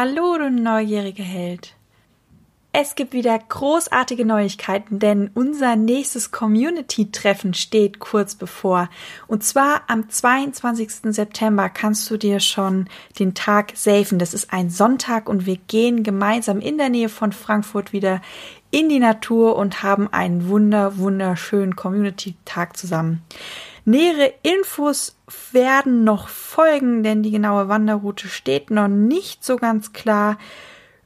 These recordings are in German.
Hallo, du neugieriger Held. Es gibt wieder großartige Neuigkeiten, denn unser nächstes Community-Treffen steht kurz bevor. Und zwar am 22. September kannst du dir schon den Tag safen. Das ist ein Sonntag und wir gehen gemeinsam in der Nähe von Frankfurt wieder in die Natur und haben einen wunder, wunderschönen Community-Tag zusammen. Nähere Infos werden noch folgen, denn die genaue Wanderroute steht noch nicht so ganz klar.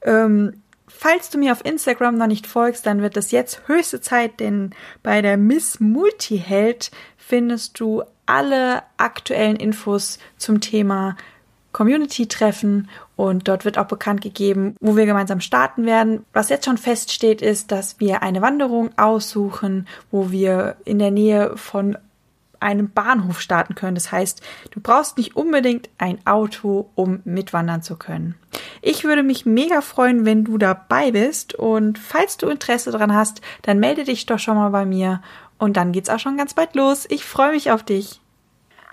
Ähm, falls du mir auf Instagram noch nicht folgst, dann wird es jetzt höchste Zeit, denn bei der Miss Multiheld findest du alle aktuellen Infos zum Thema Community-Treffen und dort wird auch bekannt gegeben, wo wir gemeinsam starten werden. Was jetzt schon feststeht, ist, dass wir eine Wanderung aussuchen, wo wir in der Nähe von einem Bahnhof starten können. Das heißt, du brauchst nicht unbedingt ein Auto, um mitwandern zu können. Ich würde mich mega freuen, wenn du dabei bist und falls du Interesse daran hast, dann melde dich doch schon mal bei mir und dann geht's auch schon ganz bald los. Ich freue mich auf dich.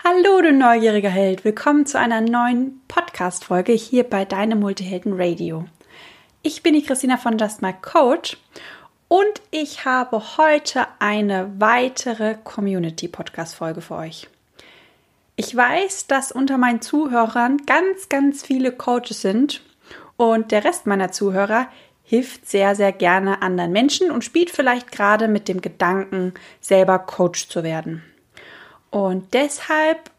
Hallo, du neugieriger Held. Willkommen zu einer neuen Podcast-Folge hier bei deinem Multihelden Radio. Ich bin die Christina von Just My Coach und ich habe heute eine weitere Community-Podcast-Folge für euch. Ich weiß, dass unter meinen Zuhörern ganz, ganz viele Coaches sind und der Rest meiner Zuhörer hilft sehr, sehr gerne anderen Menschen und spielt vielleicht gerade mit dem Gedanken, selber Coach zu werden. Und deshalb,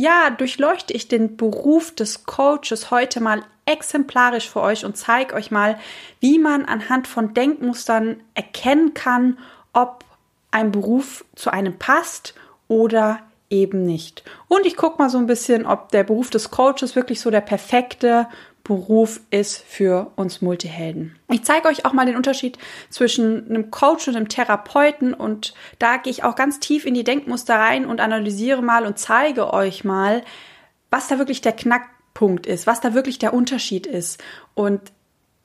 ja, durchleuchte ich den Beruf des Coaches heute mal exemplarisch für euch und zeige euch mal, wie man anhand von Denkmustern erkennen kann, ob ein Beruf zu einem passt oder eben nicht. Und ich gucke mal so ein bisschen, ob der Beruf des Coaches wirklich so der perfekte Beruf ist für uns Multihelden. Ich zeige euch auch mal den Unterschied zwischen einem Coach und einem Therapeuten und da gehe ich auch ganz tief in die Denkmuster rein und analysiere mal und zeige euch mal, was da wirklich der Knack Punkt ist, was da wirklich der Unterschied ist. Und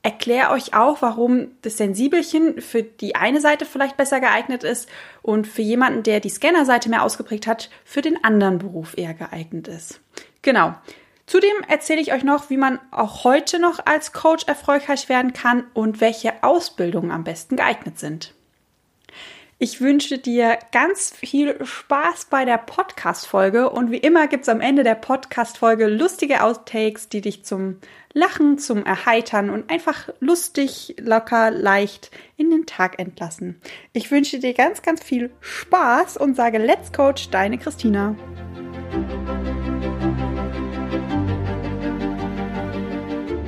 erkläre euch auch, warum das Sensibelchen für die eine Seite vielleicht besser geeignet ist und für jemanden, der die Scannerseite mehr ausgeprägt hat, für den anderen Beruf eher geeignet ist. Genau. Zudem erzähle ich euch noch, wie man auch heute noch als Coach erfolgreich werden kann und welche Ausbildungen am besten geeignet sind. Ich wünsche dir ganz viel Spaß bei der Podcast-Folge und wie immer gibt es am Ende der Podcast-Folge lustige Outtakes, die dich zum Lachen, zum Erheitern und einfach lustig, locker, leicht in den Tag entlassen. Ich wünsche dir ganz, ganz viel Spaß und sage Let's Coach, deine Christina.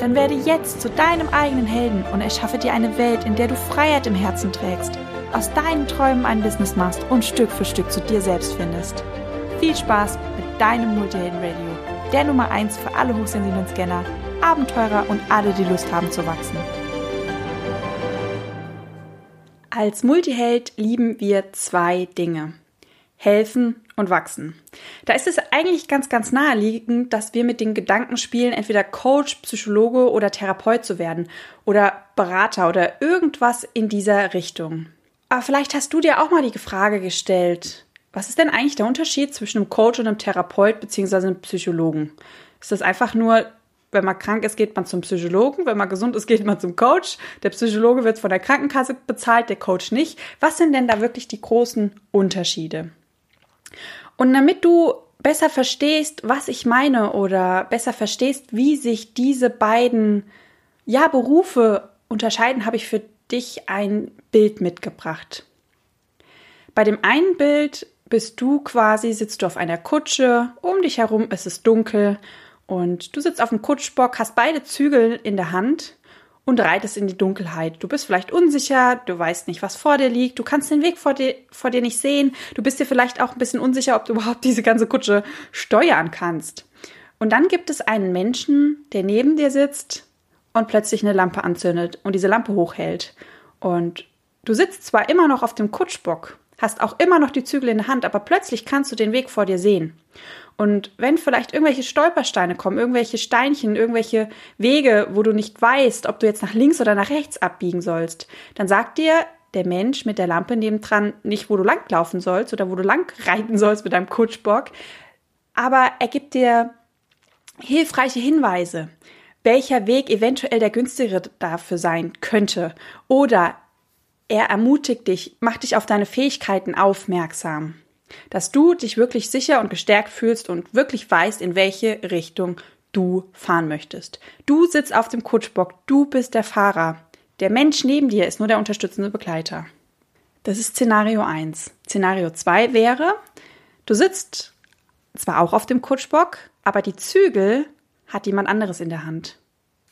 Dann werde jetzt zu deinem eigenen Helden und erschaffe dir eine Welt, in der du Freiheit im Herzen trägst, aus deinen Träumen ein Business machst und Stück für Stück zu dir selbst findest. Viel Spaß mit deinem Multihelden Radio, der Nummer 1 für alle hochsensiblen Scanner, Abenteurer und alle, die Lust haben zu wachsen. Als Multiheld lieben wir zwei Dinge. Helfen und wachsen. Da ist es eigentlich ganz, ganz naheliegend, dass wir mit den Gedanken spielen, entweder Coach, Psychologe oder Therapeut zu werden oder Berater oder irgendwas in dieser Richtung. Aber vielleicht hast du dir auch mal die Frage gestellt, was ist denn eigentlich der Unterschied zwischen einem Coach und einem Therapeut bzw. einem Psychologen? Ist das einfach nur, wenn man krank ist, geht man zum Psychologen, wenn man gesund ist, geht man zum Coach. Der Psychologe wird von der Krankenkasse bezahlt, der Coach nicht. Was sind denn da wirklich die großen Unterschiede? Und damit du besser verstehst, was ich meine oder besser verstehst, wie sich diese beiden ja, Berufe unterscheiden, habe ich für dich ein Bild mitgebracht. Bei dem einen Bild bist du quasi, sitzt du auf einer Kutsche, um dich herum ist es dunkel und du sitzt auf dem Kutschbock, hast beide Zügel in der Hand und reitest in die Dunkelheit. Du bist vielleicht unsicher, du weißt nicht, was vor dir liegt, du kannst den Weg vor dir, vor dir nicht sehen, du bist dir vielleicht auch ein bisschen unsicher, ob du überhaupt diese ganze Kutsche steuern kannst. Und dann gibt es einen Menschen, der neben dir sitzt und plötzlich eine Lampe anzündet und diese Lampe hochhält. Und du sitzt zwar immer noch auf dem Kutschbock, hast auch immer noch die Zügel in der Hand, aber plötzlich kannst du den Weg vor dir sehen. Und wenn vielleicht irgendwelche Stolpersteine kommen, irgendwelche Steinchen, irgendwelche Wege, wo du nicht weißt, ob du jetzt nach links oder nach rechts abbiegen sollst, dann sagt dir der Mensch mit der Lampe nebendran nicht, wo du langlaufen sollst oder wo du lang reiten sollst mit deinem Kutschbock, aber er gibt dir hilfreiche Hinweise, welcher Weg eventuell der günstigere dafür sein könnte. Oder er ermutigt dich, macht dich auf deine Fähigkeiten aufmerksam. Dass du dich wirklich sicher und gestärkt fühlst und wirklich weißt, in welche Richtung du fahren möchtest. Du sitzt auf dem Kutschbock, du bist der Fahrer. Der Mensch neben dir ist nur der unterstützende Begleiter. Das ist Szenario 1. Szenario 2 wäre, du sitzt zwar auch auf dem Kutschbock, aber die Zügel hat jemand anderes in der Hand.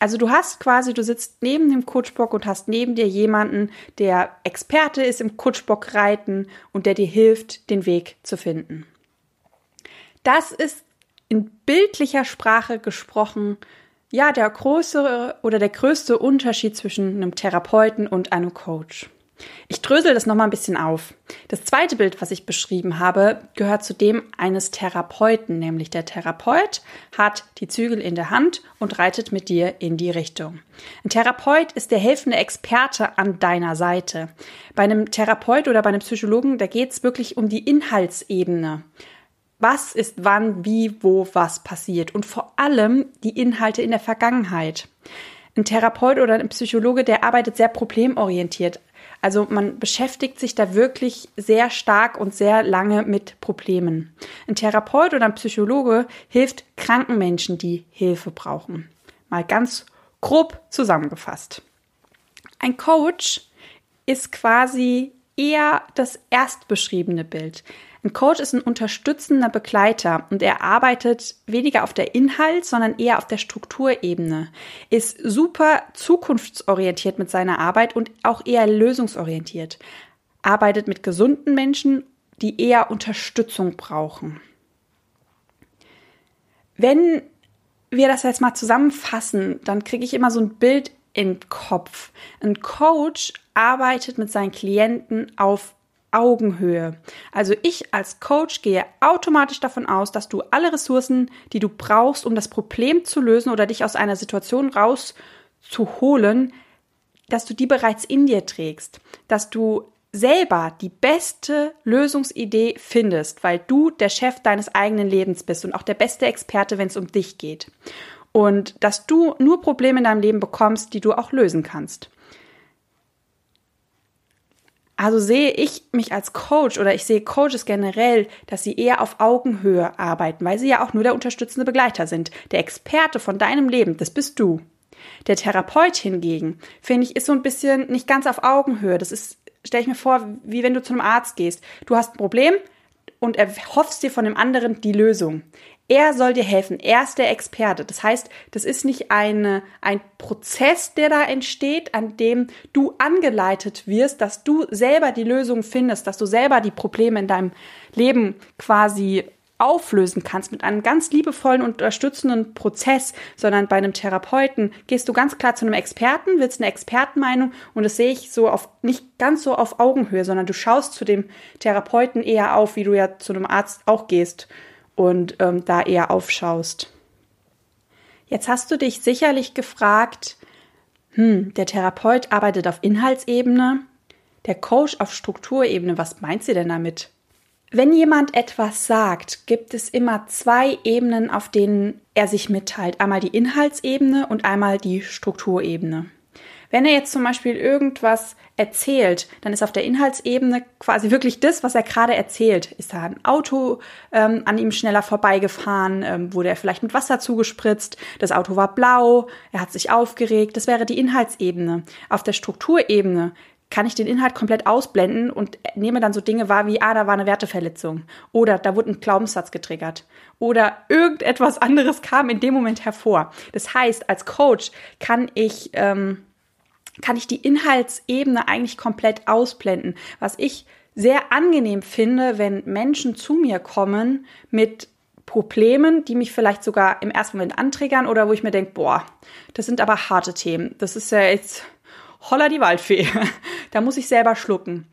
Also du hast quasi, du sitzt neben dem Kutschbock und hast neben dir jemanden, der Experte ist im Kutschbock reiten und der dir hilft, den Weg zu finden. Das ist in bildlicher Sprache gesprochen, ja, der größere oder der größte Unterschied zwischen einem Therapeuten und einem Coach. Ich drösel das nochmal ein bisschen auf. Das zweite Bild, was ich beschrieben habe, gehört zu dem eines Therapeuten, nämlich der Therapeut hat die Zügel in der Hand und reitet mit dir in die Richtung. Ein Therapeut ist der helfende Experte an deiner Seite. Bei einem Therapeut oder bei einem Psychologen, da geht es wirklich um die Inhaltsebene. Was ist wann, wie, wo, was passiert und vor allem die Inhalte in der Vergangenheit. Ein Therapeut oder ein Psychologe, der arbeitet sehr problemorientiert. Also man beschäftigt sich da wirklich sehr stark und sehr lange mit Problemen. Ein Therapeut oder ein Psychologe hilft kranken Menschen, die Hilfe brauchen. Mal ganz grob zusammengefasst. Ein Coach ist quasi eher das erstbeschriebene Bild. Ein Coach ist ein unterstützender Begleiter und er arbeitet weniger auf der Inhalt, sondern eher auf der Strukturebene, ist super zukunftsorientiert mit seiner Arbeit und auch eher lösungsorientiert, arbeitet mit gesunden Menschen, die eher Unterstützung brauchen. Wenn wir das jetzt mal zusammenfassen, dann kriege ich immer so ein Bild im Kopf. Ein Coach arbeitet mit seinen Klienten auf Augenhöhe. Also ich als Coach gehe automatisch davon aus, dass du alle Ressourcen, die du brauchst, um das Problem zu lösen oder dich aus einer Situation rauszuholen, dass du die bereits in dir trägst, dass du selber die beste Lösungsidee findest, weil du der Chef deines eigenen Lebens bist und auch der beste Experte, wenn es um dich geht. Und dass du nur Probleme in deinem Leben bekommst, die du auch lösen kannst. Also sehe ich mich als Coach oder ich sehe Coaches generell, dass sie eher auf Augenhöhe arbeiten, weil sie ja auch nur der unterstützende Begleiter sind. Der Experte von deinem Leben, das bist du. Der Therapeut hingegen, finde ich, ist so ein bisschen nicht ganz auf Augenhöhe. Das ist, stelle ich mir vor, wie wenn du zu einem Arzt gehst. Du hast ein Problem und erhoffst dir von dem anderen die Lösung. Er soll dir helfen. Er ist der Experte. Das heißt, das ist nicht eine, ein Prozess, der da entsteht, an dem du angeleitet wirst, dass du selber die Lösung findest, dass du selber die Probleme in deinem Leben quasi auflösen kannst mit einem ganz liebevollen und unterstützenden Prozess, sondern bei einem Therapeuten gehst du ganz klar zu einem Experten, willst eine Expertenmeinung und das sehe ich so auf nicht ganz so auf Augenhöhe, sondern du schaust zu dem Therapeuten eher auf, wie du ja zu einem Arzt auch gehst und ähm, da eher aufschaust. Jetzt hast du dich sicherlich gefragt, hm, der Therapeut arbeitet auf Inhaltsebene, der Coach auf Strukturebene, was meint sie denn damit? Wenn jemand etwas sagt, gibt es immer zwei Ebenen, auf denen er sich mitteilt. Einmal die Inhaltsebene und einmal die Strukturebene. Wenn er jetzt zum Beispiel irgendwas erzählt, dann ist auf der Inhaltsebene quasi wirklich das, was er gerade erzählt. Ist da ein Auto ähm, an ihm schneller vorbeigefahren? Ähm, wurde er vielleicht mit Wasser zugespritzt? Das Auto war blau, er hat sich aufgeregt. Das wäre die Inhaltsebene. Auf der Strukturebene kann ich den Inhalt komplett ausblenden und nehme dann so Dinge wahr wie, ah, da war eine Werteverletzung oder da wurde ein Glaubenssatz getriggert oder irgendetwas anderes kam in dem Moment hervor. Das heißt, als Coach kann ich ähm, kann ich die Inhaltsebene eigentlich komplett ausblenden. Was ich sehr angenehm finde, wenn Menschen zu mir kommen mit Problemen, die mich vielleicht sogar im ersten Moment anträgern oder wo ich mir denke, boah, das sind aber harte Themen. Das ist ja jetzt holla die Waldfee. da muss ich selber schlucken.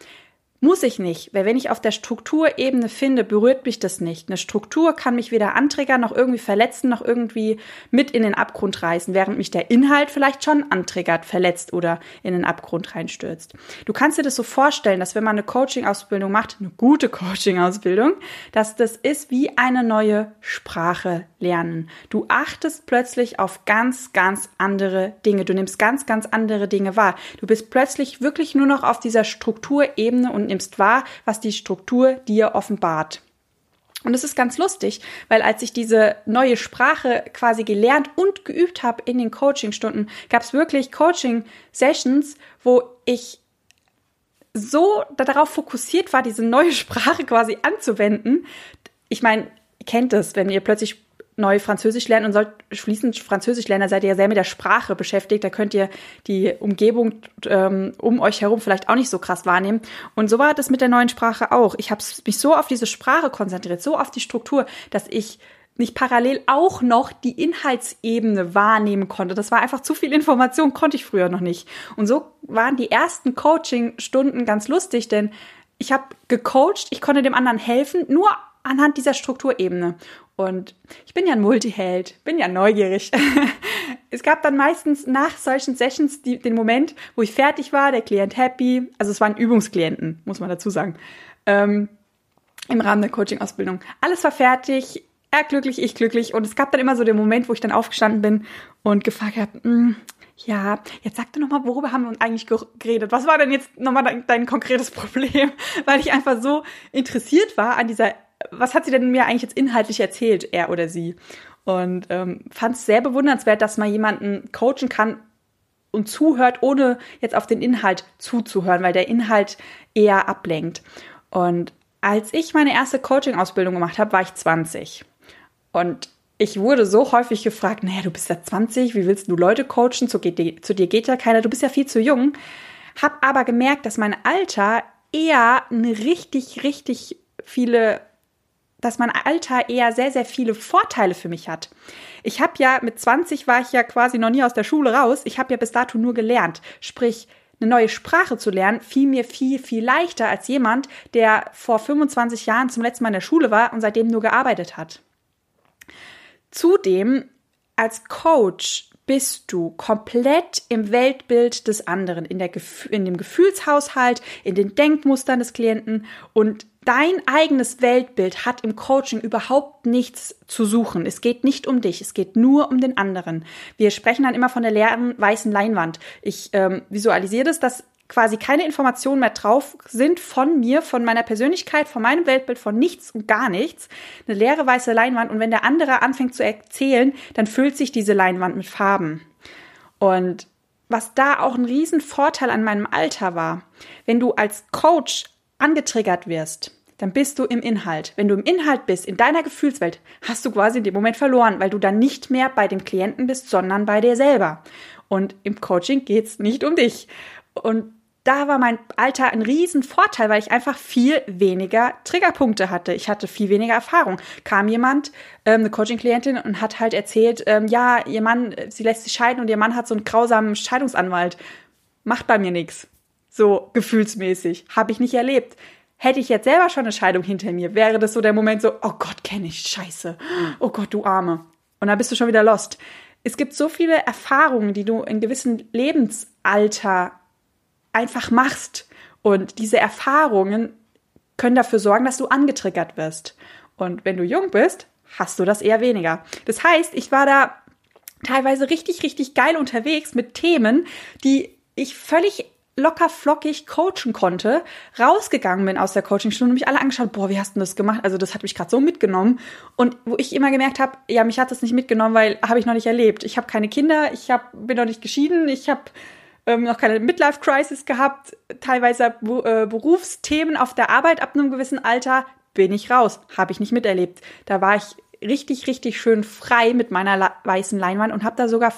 Muss ich nicht, weil wenn ich auf der Strukturebene finde, berührt mich das nicht. Eine Struktur kann mich weder antriggern, noch irgendwie verletzen, noch irgendwie mit in den Abgrund reißen, während mich der Inhalt vielleicht schon antriggert, verletzt oder in den Abgrund reinstürzt. Du kannst dir das so vorstellen, dass wenn man eine Coaching-Ausbildung macht, eine gute Coaching-Ausbildung, dass das ist wie eine neue Sprache lernen. Du achtest plötzlich auf ganz, ganz andere Dinge. Du nimmst ganz, ganz andere Dinge wahr. Du bist plötzlich wirklich nur noch auf dieser Strukturebene und nimmst wahr, was die Struktur dir offenbart. Und es ist ganz lustig, weil als ich diese neue Sprache quasi gelernt und geübt habe in den Coaching-Stunden, gab es wirklich Coaching-Sessions, wo ich so darauf fokussiert war, diese neue Sprache quasi anzuwenden. Ich meine, ihr kennt es, wenn ihr plötzlich neu Französisch lernen und sollt fließend Französisch lernen, da seid ihr ja sehr mit der Sprache beschäftigt. Da könnt ihr die Umgebung ähm, um euch herum vielleicht auch nicht so krass wahrnehmen. Und so war das mit der neuen Sprache auch. Ich habe mich so auf diese Sprache konzentriert, so auf die Struktur, dass ich nicht parallel auch noch die Inhaltsebene wahrnehmen konnte. Das war einfach zu viel Information, konnte ich früher noch nicht. Und so waren die ersten Coaching-Stunden ganz lustig, denn ich habe gecoacht, ich konnte dem anderen helfen, nur anhand dieser Strukturebene. Und ich bin ja ein Multiheld, bin ja neugierig. es gab dann meistens nach solchen Sessions die, den Moment, wo ich fertig war, der Klient happy. Also es waren Übungsklienten, muss man dazu sagen. Ähm, Im Rahmen der Coaching-Ausbildung. Alles war fertig, er glücklich, ich glücklich. Und es gab dann immer so den Moment, wo ich dann aufgestanden bin und gefragt habe, hm, ja, jetzt sag doch nochmal, worüber haben wir uns eigentlich geredet? Was war denn jetzt nochmal dein, dein konkretes Problem? Weil ich einfach so interessiert war an dieser was hat sie denn mir eigentlich jetzt inhaltlich erzählt, er oder sie? Und ähm, fand es sehr bewundernswert, dass man jemanden coachen kann und zuhört, ohne jetzt auf den Inhalt zuzuhören, weil der Inhalt eher ablenkt. Und als ich meine erste Coaching-Ausbildung gemacht habe, war ich 20. Und ich wurde so häufig gefragt, naja, du bist ja 20, wie willst du Leute coachen? Zu, zu dir geht ja keiner, du bist ja viel zu jung. Hab aber gemerkt, dass mein Alter eher eine richtig, richtig viele dass mein Alter eher sehr, sehr viele Vorteile für mich hat. Ich habe ja mit 20 war ich ja quasi noch nie aus der Schule raus. Ich habe ja bis dato nur gelernt. Sprich, eine neue Sprache zu lernen, fiel mir viel, viel leichter als jemand, der vor 25 Jahren zum letzten Mal in der Schule war und seitdem nur gearbeitet hat. Zudem, als Coach bist du komplett im Weltbild des anderen, in, der, in dem Gefühlshaushalt, in den Denkmustern des Klienten und dein eigenes Weltbild hat im Coaching überhaupt nichts zu suchen. Es geht nicht um dich, es geht nur um den anderen. Wir sprechen dann immer von der leeren weißen Leinwand. Ich ähm, visualisiere das, dass quasi keine Informationen mehr drauf sind von mir, von meiner Persönlichkeit, von meinem Weltbild, von nichts und gar nichts. Eine leere weiße Leinwand und wenn der andere anfängt zu erzählen, dann füllt sich diese Leinwand mit Farben. Und was da auch ein Riesenvorteil an meinem Alter war, wenn du als Coach angetriggert wirst, dann bist du im Inhalt. Wenn du im Inhalt bist, in deiner Gefühlswelt, hast du quasi in dem Moment verloren, weil du dann nicht mehr bei dem Klienten bist, sondern bei dir selber. Und im Coaching geht's nicht um dich. Und da war mein Alter ein Riesenvorteil, weil ich einfach viel weniger Triggerpunkte hatte. Ich hatte viel weniger Erfahrung. Kam jemand, ähm, eine Coaching-Klientin, und hat halt erzählt, ähm, ja, ihr Mann, sie lässt sich scheiden und ihr Mann hat so einen grausamen Scheidungsanwalt. Macht bei mir nichts. So gefühlsmäßig. Habe ich nicht erlebt. Hätte ich jetzt selber schon eine Scheidung hinter mir, wäre das so der Moment so, oh Gott, kenne ich, scheiße. Oh Gott, du Arme. Und dann bist du schon wieder lost. Es gibt so viele Erfahrungen, die du in gewissem Lebensalter einfach machst. Und diese Erfahrungen können dafür sorgen, dass du angetriggert wirst. Und wenn du jung bist, hast du das eher weniger. Das heißt, ich war da teilweise richtig, richtig geil unterwegs mit Themen, die ich völlig locker flockig coachen konnte, rausgegangen bin aus der Coachingstunde und mich alle angeschaut, boah, wie hast du das gemacht? Also das hat mich gerade so mitgenommen und wo ich immer gemerkt habe, ja, mich hat das nicht mitgenommen, weil habe ich noch nicht erlebt. Ich habe keine Kinder, ich hab, bin noch nicht geschieden, ich habe ähm, noch keine Midlife-Crisis gehabt, teilweise äh, Berufsthemen auf der Arbeit ab einem gewissen Alter, bin ich raus, habe ich nicht miterlebt. Da war ich richtig, richtig schön frei mit meiner weißen Leinwand und habe da sogar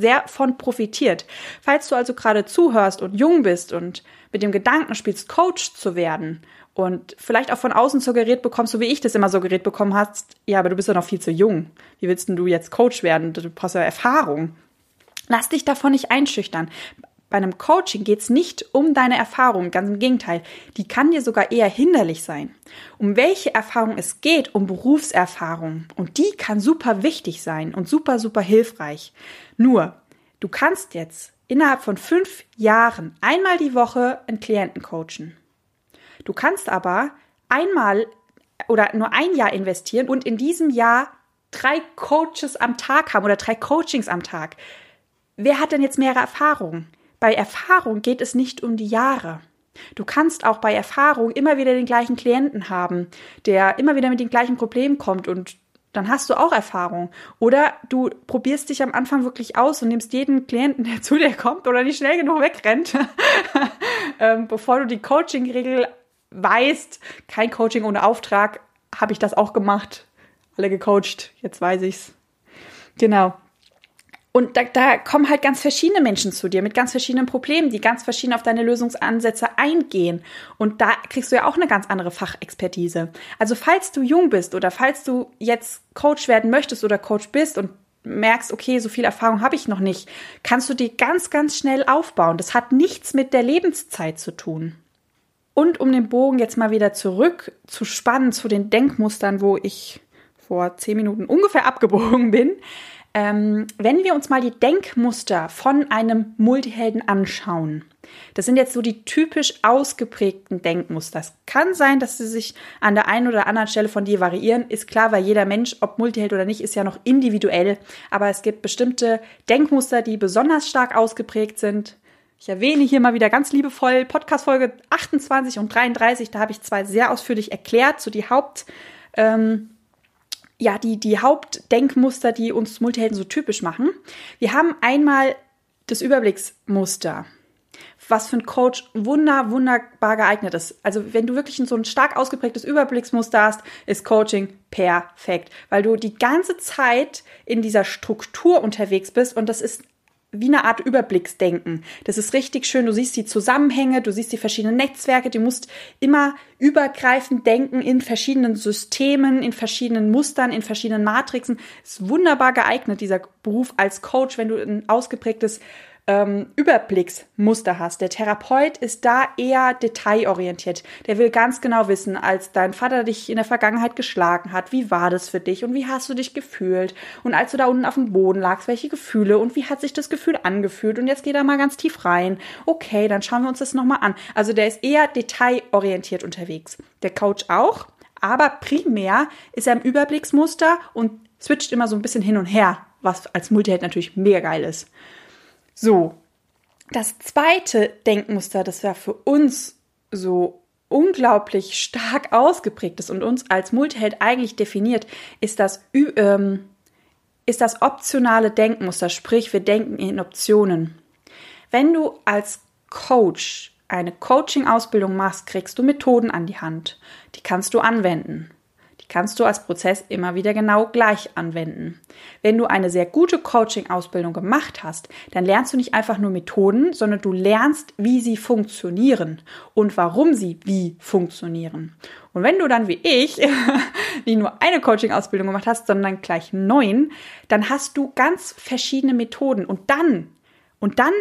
sehr von profitiert. Falls du also gerade zuhörst und jung bist und mit dem Gedanken spielst, Coach zu werden und vielleicht auch von außen suggeriert bekommst, so wie ich das immer suggeriert bekommen hast, ja, aber du bist ja noch viel zu jung. Wie willst denn du jetzt Coach werden? Du brauchst ja Erfahrung. Lass dich davon nicht einschüchtern. Bei einem Coaching geht es nicht um deine Erfahrung, ganz im Gegenteil, die kann dir sogar eher hinderlich sein. Um welche Erfahrung es geht, um Berufserfahrung. Und die kann super wichtig sein und super, super hilfreich. Nur, du kannst jetzt innerhalb von fünf Jahren einmal die Woche einen Klienten coachen. Du kannst aber einmal oder nur ein Jahr investieren und in diesem Jahr drei Coaches am Tag haben oder drei Coachings am Tag. Wer hat denn jetzt mehrere Erfahrungen? Bei Erfahrung geht es nicht um die Jahre. Du kannst auch bei Erfahrung immer wieder den gleichen Klienten haben, der immer wieder mit den gleichen Problemen kommt und dann hast du auch Erfahrung. Oder du probierst dich am Anfang wirklich aus und nimmst jeden Klienten, der zu dir kommt oder nicht schnell genug wegrennt, ähm, bevor du die Coaching-Regel weißt, kein Coaching ohne Auftrag, habe ich das auch gemacht. Alle gecoacht, jetzt weiß ich's. Genau. Und da, da kommen halt ganz verschiedene Menschen zu dir mit ganz verschiedenen Problemen, die ganz verschieden auf deine Lösungsansätze eingehen. Und da kriegst du ja auch eine ganz andere Fachexpertise. Also falls du jung bist oder falls du jetzt Coach werden möchtest oder Coach bist und merkst, okay, so viel Erfahrung habe ich noch nicht, kannst du die ganz, ganz schnell aufbauen. Das hat nichts mit der Lebenszeit zu tun. Und um den Bogen jetzt mal wieder zurück zu spannen zu den Denkmustern, wo ich vor zehn Minuten ungefähr abgebogen bin, ähm, wenn wir uns mal die Denkmuster von einem Multihelden anschauen, das sind jetzt so die typisch ausgeprägten Denkmuster. Es kann sein, dass sie sich an der einen oder anderen Stelle von dir variieren. Ist klar, weil jeder Mensch, ob Multiheld oder nicht, ist ja noch individuell. Aber es gibt bestimmte Denkmuster, die besonders stark ausgeprägt sind. Ich erwähne hier mal wieder ganz liebevoll Podcast-Folge 28 und 33. Da habe ich zwei sehr ausführlich erklärt, so die Haupt, ähm, ja, die, die Hauptdenkmuster, die uns Multihelden so typisch machen. Wir haben einmal das Überblicksmuster, was für ein Coach wunder, wunderbar geeignet ist. Also wenn du wirklich so ein stark ausgeprägtes Überblicksmuster hast, ist Coaching perfekt, weil du die ganze Zeit in dieser Struktur unterwegs bist und das ist wie eine Art Überblicksdenken. Das ist richtig schön. Du siehst die Zusammenhänge, du siehst die verschiedenen Netzwerke, du musst immer übergreifend denken in verschiedenen Systemen, in verschiedenen Mustern, in verschiedenen Matrixen. Ist wunderbar geeignet, dieser Beruf als Coach, wenn du ein ausgeprägtes ähm, Überblicksmuster hast. Der Therapeut ist da eher detailorientiert. Der will ganz genau wissen, als dein Vater dich in der Vergangenheit geschlagen hat, wie war das für dich und wie hast du dich gefühlt? Und als du da unten auf dem Boden lagst, welche Gefühle und wie hat sich das Gefühl angefühlt? Und jetzt geht er mal ganz tief rein. Okay, dann schauen wir uns das nochmal an. Also der ist eher detailorientiert unterwegs. Der Coach auch, aber primär ist er im Überblicksmuster und switcht immer so ein bisschen hin und her, was als Multiheld natürlich mega geil ist. So, das zweite Denkmuster, das ja für uns so unglaublich stark ausgeprägt ist und uns als Multiheld eigentlich definiert, ist das, ähm, ist das optionale Denkmuster, sprich wir denken in Optionen. Wenn du als Coach eine Coaching-Ausbildung machst, kriegst du Methoden an die Hand. Die kannst du anwenden kannst du als Prozess immer wieder genau gleich anwenden. Wenn du eine sehr gute Coaching-Ausbildung gemacht hast, dann lernst du nicht einfach nur Methoden, sondern du lernst, wie sie funktionieren und warum sie wie funktionieren. Und wenn du dann wie ich nicht nur eine Coaching-Ausbildung gemacht hast, sondern gleich neun, dann hast du ganz verschiedene Methoden und dann, und dann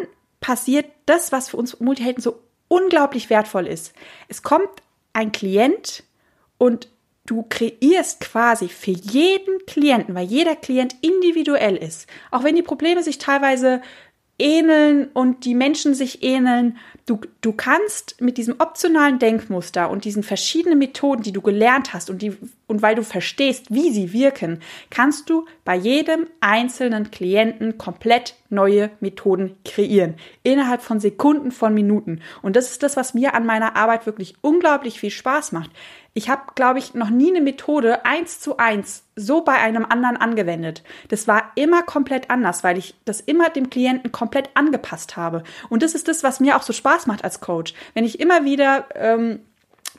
passiert das, was für uns Multihelden so unglaublich wertvoll ist. Es kommt ein Klient und du kreierst quasi für jeden Klienten, weil jeder Klient individuell ist, auch wenn die Probleme sich teilweise ähneln und die Menschen sich ähneln, du, du kannst mit diesem optionalen Denkmuster und diesen verschiedenen Methoden, die du gelernt hast und, die, und weil du verstehst, wie sie wirken, kannst du bei jedem einzelnen Klienten komplett neue Methoden kreieren. Innerhalb von Sekunden, von Minuten. Und das ist das, was mir an meiner Arbeit wirklich unglaublich viel Spaß macht. Ich habe, glaube ich, noch nie eine Methode eins zu eins so bei einem anderen angewendet. Das war immer komplett anders, weil ich das immer dem Klienten komplett angepasst habe. Und das ist das, was mir auch so Spaß macht als Coach. Wenn ich immer wieder ähm,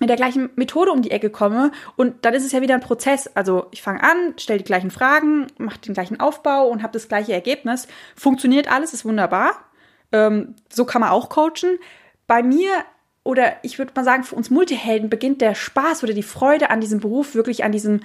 mit der gleichen Methode um die Ecke komme und dann ist es ja wieder ein Prozess. Also ich fange an, stelle die gleichen Fragen, mache den gleichen Aufbau und habe das gleiche Ergebnis. Funktioniert alles, ist wunderbar. Ähm, so kann man auch coachen. Bei mir oder ich würde mal sagen, für uns Multihelden beginnt der Spaß oder die Freude an diesem Beruf wirklich an diesem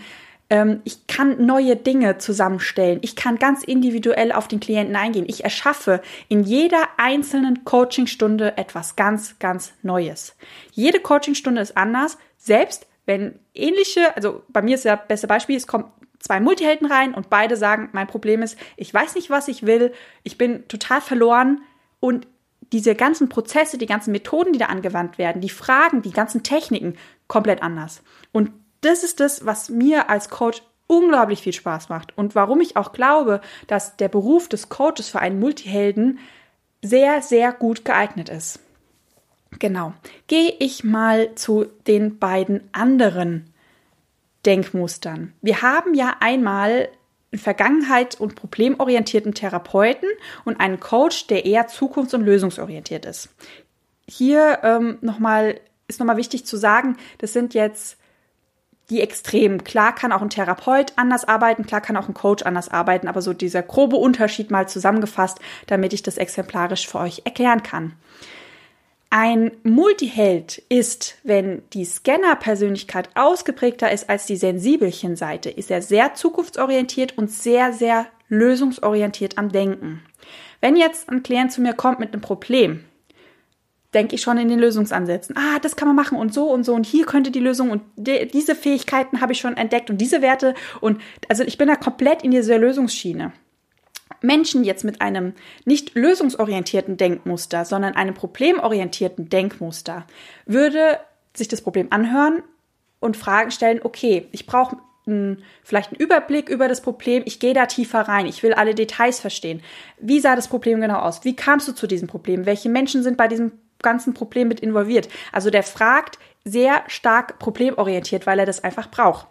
Ähm, ich kann neue Dinge zusammenstellen. Ich kann ganz individuell auf den Klienten eingehen. Ich erschaffe in jeder einzelnen Coachingstunde etwas ganz, ganz Neues. Jede Coachingstunde ist anders, selbst wenn ähnliche, also bei mir ist ja das beste Beispiel, es kommt zwei Multihelden rein und beide sagen, mein Problem ist, ich weiß nicht, was ich will, ich bin total verloren und diese ganzen Prozesse, die ganzen Methoden, die da angewandt werden, die Fragen, die ganzen Techniken komplett anders. Und das ist das, was mir als Coach unglaublich viel Spaß macht und warum ich auch glaube, dass der Beruf des Coaches für einen Multihelden sehr, sehr gut geeignet ist. Genau. Gehe ich mal zu den beiden anderen Denkmustern. Wir haben ja einmal einen Vergangenheit- und problemorientierten Therapeuten und einen Coach, der eher zukunfts- und lösungsorientiert ist. Hier ähm, nochmal ist nochmal wichtig zu sagen, das sind jetzt die Extremen. Klar kann auch ein Therapeut anders arbeiten, klar kann auch ein Coach anders arbeiten, aber so dieser grobe Unterschied mal zusammengefasst, damit ich das exemplarisch für euch erklären kann. Ein Multiheld ist, wenn die Scanner-Persönlichkeit ausgeprägter ist als die Sensibelchen-Seite, ist er sehr zukunftsorientiert und sehr, sehr lösungsorientiert am Denken. Wenn jetzt ein Klient zu mir kommt mit einem Problem, denke ich schon in den Lösungsansätzen. Ah, das kann man machen und so und so und hier könnte die Lösung und de, diese Fähigkeiten habe ich schon entdeckt und diese Werte und also ich bin da komplett in dieser Lösungsschiene. Menschen jetzt mit einem nicht lösungsorientierten Denkmuster, sondern einem problemorientierten Denkmuster, würde sich das Problem anhören und Fragen stellen, okay, ich brauche vielleicht einen Überblick über das Problem, ich gehe da tiefer rein, ich will alle Details verstehen. Wie sah das Problem genau aus? Wie kamst du zu diesem Problem? Welche Menschen sind bei diesem ganzen Problem mit involviert? Also der fragt sehr stark problemorientiert, weil er das einfach braucht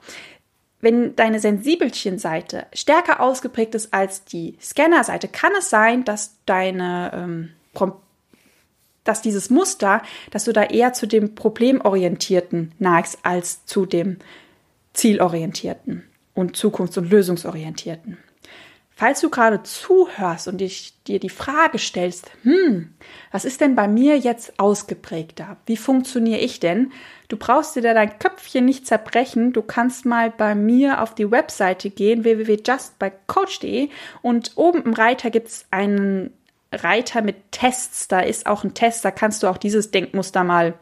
wenn deine Sensibelchen-Seite stärker ausgeprägt ist als die Scanner-Seite, kann es sein, dass deine ähm, dass dieses Muster, dass du da eher zu dem Problemorientierten neigst als zu dem Zielorientierten und zukunfts- und lösungsorientierten. Falls du gerade zuhörst und dich, dir die Frage stellst, hm, was ist denn bei mir jetzt ausgeprägter? Wie funktioniere ich denn? Du brauchst dir da dein Köpfchen nicht zerbrechen. Du kannst mal bei mir auf die Webseite gehen, www.justbycoach.de und oben im Reiter gibt es einen Reiter mit Tests. Da ist auch ein Test, da kannst du auch dieses Denkmuster mal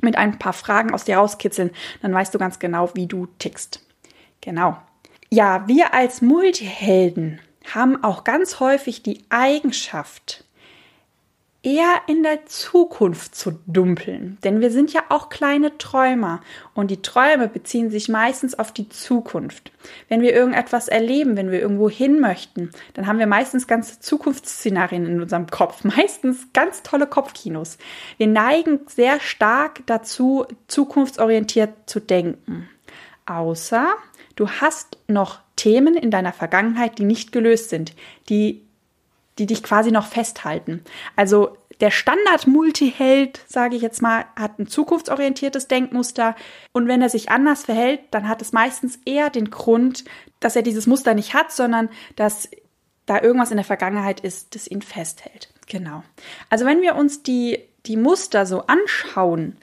mit ein paar Fragen aus dir rauskitzeln. Dann weißt du ganz genau, wie du tickst. Genau. Ja, wir als Multihelden haben auch ganz häufig die Eigenschaft, eher in der Zukunft zu dumpeln. Denn wir sind ja auch kleine Träumer und die Träume beziehen sich meistens auf die Zukunft. Wenn wir irgendetwas erleben, wenn wir irgendwo hin möchten, dann haben wir meistens ganze Zukunftsszenarien in unserem Kopf, meistens ganz tolle Kopfkinos. Wir neigen sehr stark dazu, zukunftsorientiert zu denken. Außer du hast noch Themen in deiner Vergangenheit, die nicht gelöst sind, die die dich quasi noch festhalten. Also der Standard-Multiheld, sage ich jetzt mal, hat ein zukunftsorientiertes Denkmuster und wenn er sich anders verhält, dann hat es meistens eher den Grund, dass er dieses Muster nicht hat, sondern dass da irgendwas in der Vergangenheit ist, das ihn festhält. Genau. Also wenn wir uns die, die Muster so anschauen,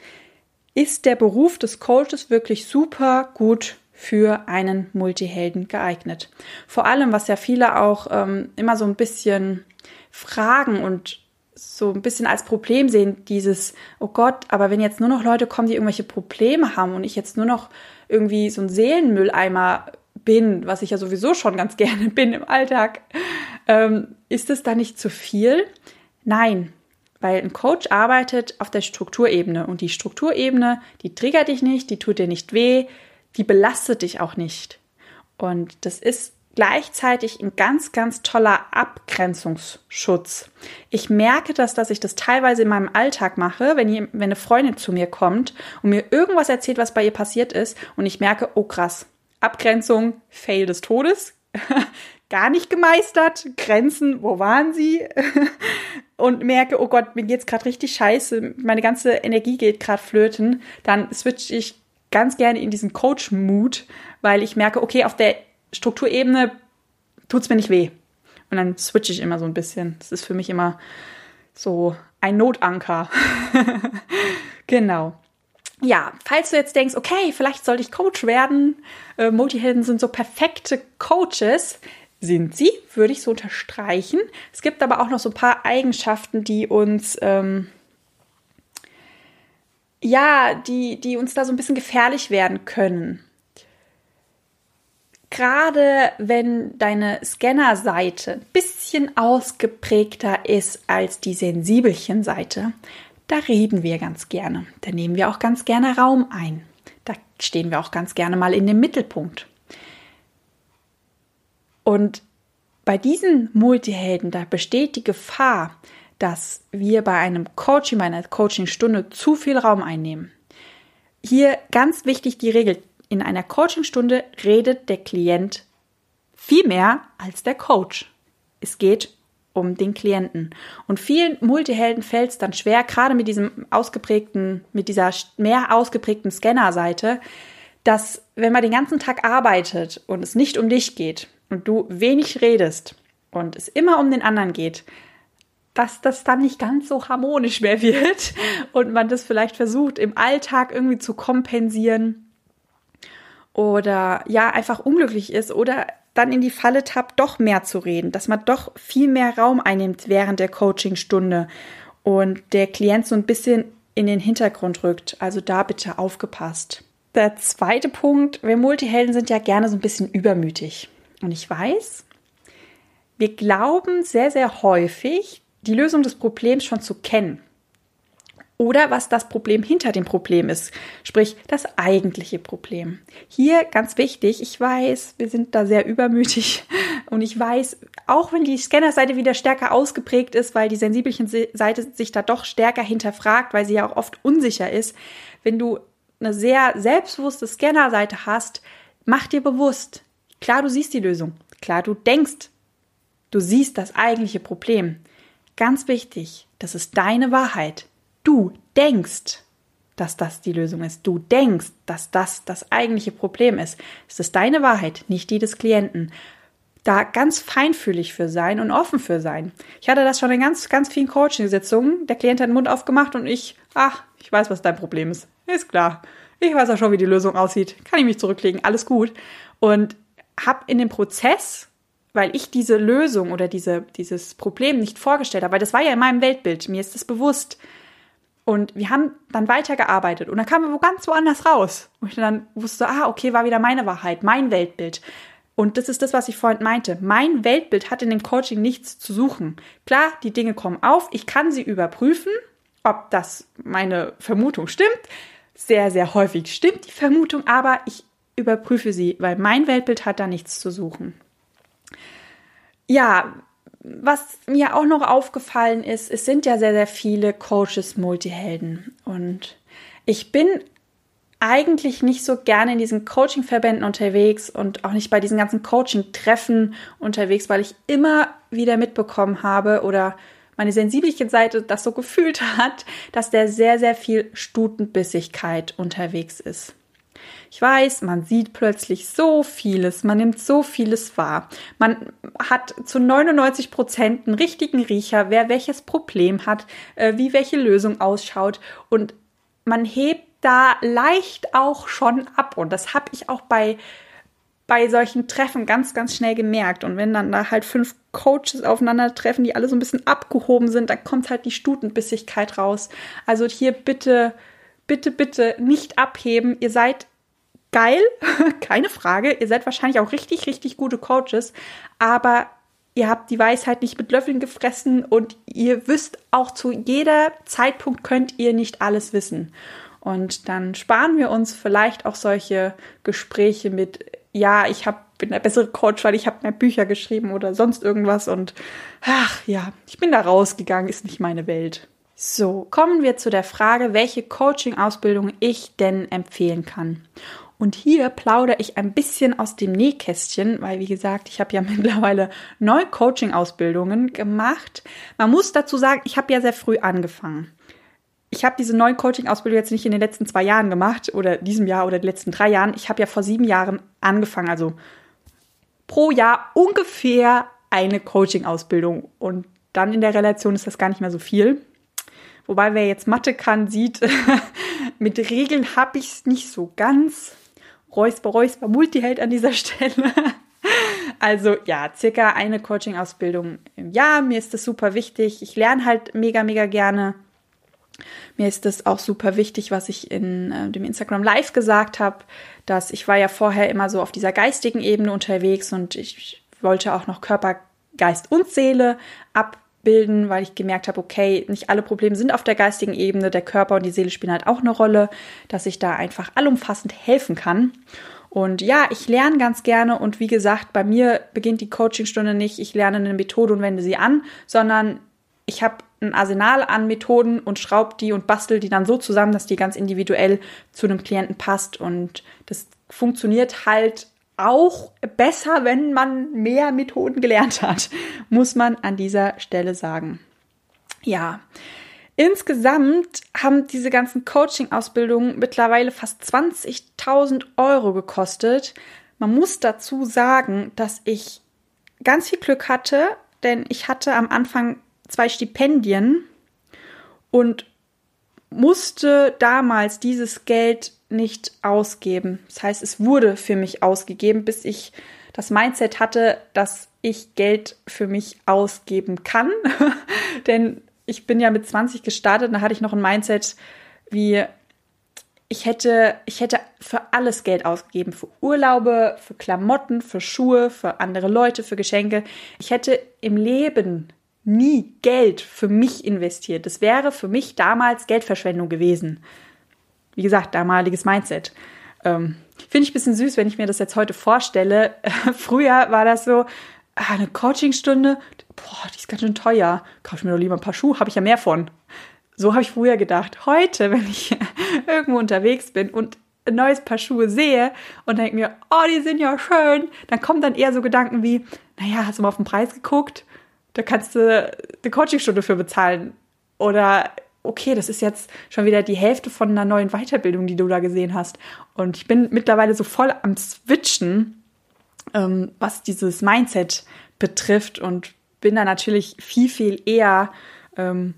ist der Beruf des Coaches wirklich super gut für einen Multihelden geeignet. Vor allem, was ja viele auch ähm, immer so ein bisschen fragen und so ein bisschen als Problem sehen, dieses, oh Gott, aber wenn jetzt nur noch Leute kommen, die irgendwelche Probleme haben und ich jetzt nur noch irgendwie so ein Seelenmülleimer bin, was ich ja sowieso schon ganz gerne bin im Alltag, ähm, ist es da nicht zu viel? Nein, weil ein Coach arbeitet auf der Strukturebene und die Strukturebene, die triggert dich nicht, die tut dir nicht weh, die belastet dich auch nicht. Und das ist gleichzeitig ein ganz, ganz toller Abgrenzungsschutz. Ich merke das, dass ich das teilweise in meinem Alltag mache, wenn, ihr, wenn eine Freundin zu mir kommt und mir irgendwas erzählt, was bei ihr passiert ist und ich merke, oh krass, Abgrenzung, Fail des Todes, gar nicht gemeistert, Grenzen, wo waren sie? und merke, oh Gott, mir geht's gerade richtig scheiße, meine ganze Energie geht gerade flöten, dann switch ich ganz gerne in diesen Coach-Mood, weil ich merke, okay, auf der Strukturebene tut's mir nicht weh. Und dann switche ich immer so ein bisschen. Das ist für mich immer so ein Notanker. genau. ja, falls du jetzt denkst, okay, vielleicht sollte ich Coach werden, äh, Multihelden sind so perfekte Coaches, sind sie, würde ich so unterstreichen. Es gibt aber auch noch so ein paar Eigenschaften, die uns, ähm, ja, die, die uns da so ein bisschen gefährlich werden können. Gerade wenn deine Scannerseite ein bisschen ausgeprägter ist als die Sensibelchen-Seite, da reden wir ganz gerne. Da nehmen wir auch ganz gerne Raum ein. Da stehen wir auch ganz gerne mal in dem Mittelpunkt. Und bei diesen Multihelden, da besteht die Gefahr, dass wir bei einem Coaching, bei einer Coachingstunde zu viel Raum einnehmen. Hier ganz wichtig die Regel. In einer Coachingstunde redet der Klient viel mehr als der Coach. Es geht um den Klienten. Und vielen Multihelden fällt es dann schwer, gerade mit diesem ausgeprägten, mit dieser mehr ausgeprägten Scannerseite, dass wenn man den ganzen Tag arbeitet und es nicht um dich geht und du wenig redest und es immer um den anderen geht, dass das dann nicht ganz so harmonisch mehr wird und man das vielleicht versucht im Alltag irgendwie zu kompensieren oder ja einfach unglücklich ist oder dann in die Falle tappt, doch mehr zu reden, dass man doch viel mehr Raum einnimmt während der Coachingstunde und der Klient so ein bisschen in den Hintergrund rückt. Also da bitte aufgepasst. Der zweite Punkt, wir Multihelden sind ja gerne so ein bisschen übermütig. Und ich weiß, wir glauben sehr, sehr häufig, die Lösung des Problems schon zu kennen oder was das Problem hinter dem Problem ist, sprich das eigentliche Problem. Hier ganz wichtig, ich weiß, wir sind da sehr übermütig und ich weiß, auch wenn die Scannerseite wieder stärker ausgeprägt ist, weil die sensibelchen Seite sich da doch stärker hinterfragt, weil sie ja auch oft unsicher ist, wenn du eine sehr selbstbewusste Scannerseite hast, mach dir bewusst, klar, du siehst die Lösung, klar, du denkst, du siehst das eigentliche Problem. Ganz wichtig, das ist deine Wahrheit. Du denkst, dass das die Lösung ist. Du denkst, dass das das eigentliche Problem ist. Es ist deine Wahrheit, nicht die des Klienten. Da ganz feinfühlig für sein und offen für sein. Ich hatte das schon in ganz, ganz vielen Coaching-Sitzungen. Der Klient hat den Mund aufgemacht und ich, ach, ich weiß, was dein Problem ist. Ist klar. Ich weiß auch schon, wie die Lösung aussieht. Kann ich mich zurücklegen. Alles gut. Und habe in dem Prozess weil ich diese Lösung oder diese, dieses Problem nicht vorgestellt habe, weil das war ja in meinem Weltbild, mir ist das bewusst, und wir haben dann weitergearbeitet und dann kamen wir wo ganz woanders raus. Und ich dann wusste, ah, okay, war wieder meine Wahrheit, mein Weltbild. Und das ist das, was ich vorhin meinte. Mein Weltbild hat in dem Coaching nichts zu suchen. Klar, die Dinge kommen auf, ich kann sie überprüfen, ob das meine Vermutung stimmt. Sehr, sehr häufig stimmt die Vermutung, aber ich überprüfe sie, weil mein Weltbild hat da nichts zu suchen. Ja, was mir auch noch aufgefallen ist, es sind ja sehr, sehr viele Coaches Multihelden. Und ich bin eigentlich nicht so gerne in diesen Coaching-Verbänden unterwegs und auch nicht bei diesen ganzen Coaching-Treffen unterwegs, weil ich immer wieder mitbekommen habe oder meine sensibliche Seite das so gefühlt hat, dass der sehr, sehr viel Stutenbissigkeit unterwegs ist. Ich weiß, man sieht plötzlich so vieles, man nimmt so vieles wahr. Man hat zu 99 Prozent einen richtigen Riecher, wer welches Problem hat, äh, wie welche Lösung ausschaut und man hebt da leicht auch schon ab und das habe ich auch bei bei solchen Treffen ganz, ganz schnell gemerkt. Und wenn dann da halt fünf Coaches aufeinandertreffen, die alle so ein bisschen abgehoben sind, dann kommt halt die Stutenbissigkeit raus. Also hier bitte, bitte, bitte nicht abheben. Ihr seid geil, keine Frage. Ihr seid wahrscheinlich auch richtig, richtig gute Coaches, aber ihr habt die Weisheit nicht mit Löffeln gefressen und ihr wisst auch zu jeder Zeitpunkt könnt ihr nicht alles wissen. Und dann sparen wir uns vielleicht auch solche Gespräche mit, ja, ich hab, bin der bessere Coach, weil ich habe mehr Bücher geschrieben oder sonst irgendwas und ach ja, ich bin da rausgegangen, ist nicht meine Welt. So, kommen wir zu der Frage, welche Coaching-Ausbildung ich denn empfehlen kann. Und hier plaudere ich ein bisschen aus dem Nähkästchen, weil wie gesagt, ich habe ja mittlerweile neun Coaching-Ausbildungen gemacht. Man muss dazu sagen, ich habe ja sehr früh angefangen. Ich habe diese neuen Coaching-Ausbildung jetzt nicht in den letzten zwei Jahren gemacht oder diesem Jahr oder den letzten drei Jahren. Ich habe ja vor sieben Jahren angefangen, also pro Jahr ungefähr eine Coaching-Ausbildung. Und dann in der Relation ist das gar nicht mehr so viel. Wobei wer jetzt Mathe kann, sieht, Mit Regeln habe ich es nicht so ganz. Räusper, Räusper, Multiheld an dieser Stelle. Also ja, circa eine Coaching-Ausbildung im Jahr. Mir ist das super wichtig. Ich lerne halt mega, mega gerne. Mir ist das auch super wichtig, was ich in äh, dem Instagram Live gesagt habe, dass ich war ja vorher immer so auf dieser geistigen Ebene unterwegs und ich wollte auch noch Körper, Geist und Seele abbilden, weil ich gemerkt habe, okay, nicht alle Probleme sind auf der geistigen Ebene, der Körper und die Seele spielen halt auch eine Rolle, dass ich da einfach allumfassend helfen kann. Und ja, ich lerne ganz gerne und wie gesagt, bei mir beginnt die Coachingstunde nicht, ich lerne eine Methode und wende sie an, sondern ich habe ein Arsenal an Methoden und schraube die und bastel die dann so zusammen, dass die ganz individuell zu einem Klienten passt. Und das funktioniert halt auch besser, wenn man mehr Methoden gelernt hat, muss man an dieser Stelle sagen. Ja, Insgesamt haben diese ganzen Coaching-Ausbildungen mittlerweile fast 20.000 Euro gekostet. Man muss dazu sagen, dass ich ganz viel Glück hatte, denn ich hatte am Anfang zwei Stipendien und musste damals dieses Geld nicht ausgeben. Das heißt, es wurde für mich ausgegeben, bis ich das Mindset hatte, dass ich Geld für mich ausgeben kann. Denn ich bin ja mit 20 gestartet, da hatte ich noch ein Mindset wie ich hätte, ich hätte für alles Geld ausgegeben. Für Urlaube, für Klamotten, für Schuhe, für andere Leute, für Geschenke. Ich hätte im Leben nie Geld für mich investiert. Das wäre für mich damals Geldverschwendung gewesen. Wie gesagt, damaliges Mindset. Ähm, Finde ich ein bisschen süß, wenn ich mir das jetzt heute vorstelle. Früher war das so, ah, eine Coachingstunde, boah, die ist ganz schön teuer. Kauf ich mir doch lieber ein paar Schuhe, habe ich ja mehr von. So habe ich früher gedacht. Heute, wenn ich irgendwo unterwegs bin und ein neues Paar Schuhe sehe und denke mir, oh, die sind ja schön, dann kommen dann eher so Gedanken wie, naja, hast du mal auf den Preis geguckt? Da kannst du eine Coachingstunde für bezahlen. Oder, okay, das ist jetzt schon wieder die Hälfte von einer neuen Weiterbildung, die du da gesehen hast. Und ich bin mittlerweile so voll am Switchen, ähm, was dieses Mindset betrifft und bin da natürlich viel, viel eher ähm,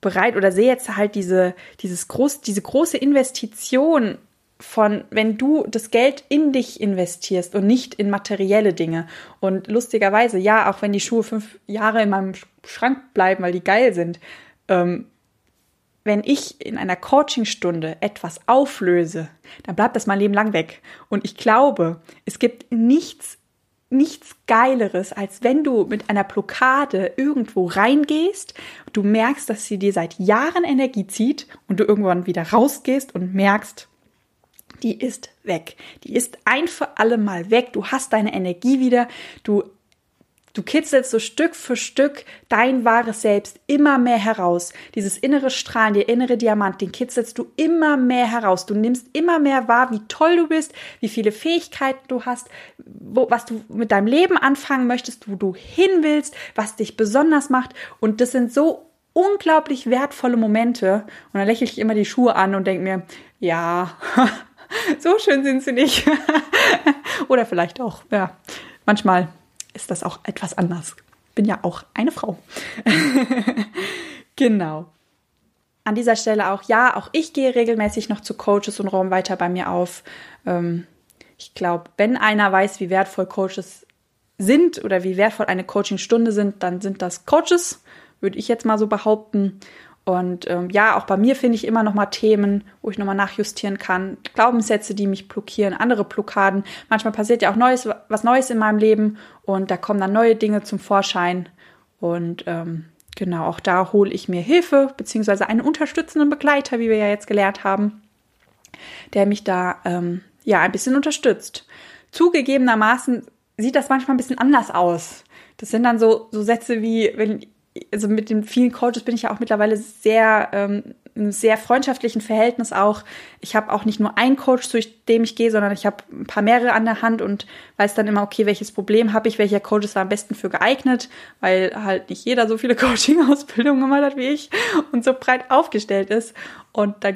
bereit oder sehe jetzt halt diese, dieses groß, diese große Investition von, wenn du das Geld in dich investierst und nicht in materielle Dinge. Und lustigerweise, ja, auch wenn die Schuhe fünf Jahre in meinem Schrank bleiben, weil die geil sind, ähm, wenn ich in einer Coachingstunde etwas auflöse, dann bleibt das mein Leben lang weg. Und ich glaube, es gibt nichts nichts Geileres, als wenn du mit einer Blockade irgendwo reingehst, du merkst, dass sie dir seit Jahren Energie zieht und du irgendwann wieder rausgehst und merkst, die ist weg. Die ist ein für alle Mal weg. Du hast deine Energie wieder. Du Du kitzelst so Stück für Stück dein wahres Selbst immer mehr heraus. Dieses innere Strahlen, der innere Diamant, den kitzelst du immer mehr heraus. Du nimmst immer mehr wahr, wie toll du bist, wie viele Fähigkeiten du hast, wo, was du mit deinem Leben anfangen möchtest, wo du hin willst, was dich besonders macht. Und das sind so unglaublich wertvolle Momente. Und dann lächle ich immer die Schuhe an und denke mir, ja, so schön sind sie nicht. Oder vielleicht auch, ja, manchmal ist das auch etwas anders. Bin ja auch eine Frau. genau. An dieser Stelle auch, ja, auch ich gehe regelmäßig noch zu Coaches und räume weiter bei mir auf. Ähm, ich glaube, wenn einer weiß, wie wertvoll Coaches sind oder wie wertvoll eine Coachingstunde sind, dann sind das Coaches, würde ich jetzt mal so behaupten. Und ähm, ja, auch bei mir finde ich immer noch mal Themen, wo ich noch mal nachjustieren kann. Glaubenssätze, die mich blockieren, andere Blockaden. Manchmal passiert ja auch Neues, was Neues in meinem Leben und da kommen dann neue Dinge zum Vorschein. Und ähm, genau, auch da hole ich mir Hilfe beziehungsweise einen unterstützenden Begleiter, wie wir ja jetzt gelernt haben, der mich da ähm, ja ein bisschen unterstützt. Zugegebenermaßen sieht das manchmal ein bisschen anders aus. Das sind dann so, so Sätze wie, wenn also mit den vielen Coaches bin ich ja auch mittlerweile sehr ähm, einem sehr freundschaftlichen Verhältnis auch. Ich habe auch nicht nur einen Coach, zu dem ich gehe, sondern ich habe ein paar mehrere an der Hand und weiß dann immer, okay, welches Problem habe ich, welcher Coach ist da am besten für geeignet, weil halt nicht jeder so viele Coaching-Ausbildungen gemacht hat wie ich und so breit aufgestellt ist. Und dann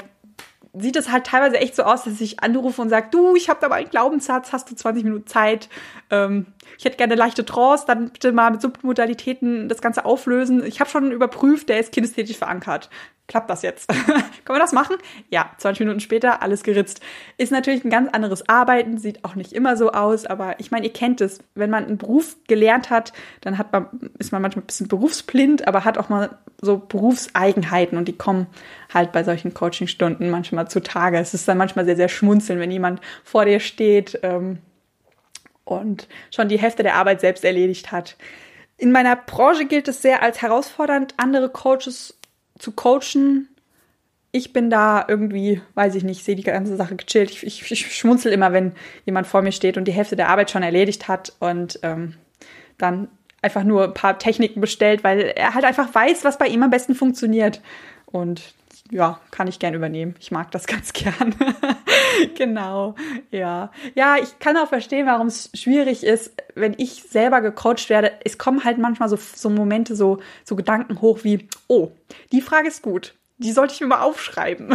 sieht es halt teilweise echt so aus, dass ich anrufe und sage, du, ich habe da mal einen Glaubenssatz, hast du 20 Minuten Zeit? Ähm, ich hätte gerne leichte Trance, dann bitte mal mit Submodalitäten das Ganze auflösen. Ich habe schon überprüft, der ist kinästhetisch verankert. Klappt das jetzt? Können wir das machen? Ja, 20 Minuten später, alles geritzt. Ist natürlich ein ganz anderes Arbeiten, sieht auch nicht immer so aus, aber ich meine, ihr kennt es. Wenn man einen Beruf gelernt hat, dann hat man, ist man manchmal ein bisschen berufsblind, aber hat auch mal so Berufseigenheiten und die kommen halt bei solchen Coachingstunden manchmal zutage. Es ist dann manchmal sehr, sehr schmunzeln, wenn jemand vor dir steht ähm, und schon die Hälfte der Arbeit selbst erledigt hat. In meiner Branche gilt es sehr als herausfordernd, andere Coaches zu coachen. Ich bin da irgendwie, weiß ich nicht, sehe die ganze Sache gechillt. Ich, ich, ich, schmunzel immer, wenn jemand vor mir steht und die Hälfte der Arbeit schon erledigt hat und ähm, dann einfach nur ein paar Techniken bestellt, weil er halt einfach weiß, was bei ihm am besten funktioniert. Und ja, kann ich gern übernehmen. Ich mag das ganz gern. genau, ja. Ja, ich kann auch verstehen, warum es schwierig ist, wenn ich selber gecoacht werde. Es kommen halt manchmal so, so Momente, so, so Gedanken hoch wie, oh, die Frage ist gut. Die sollte ich mir mal aufschreiben.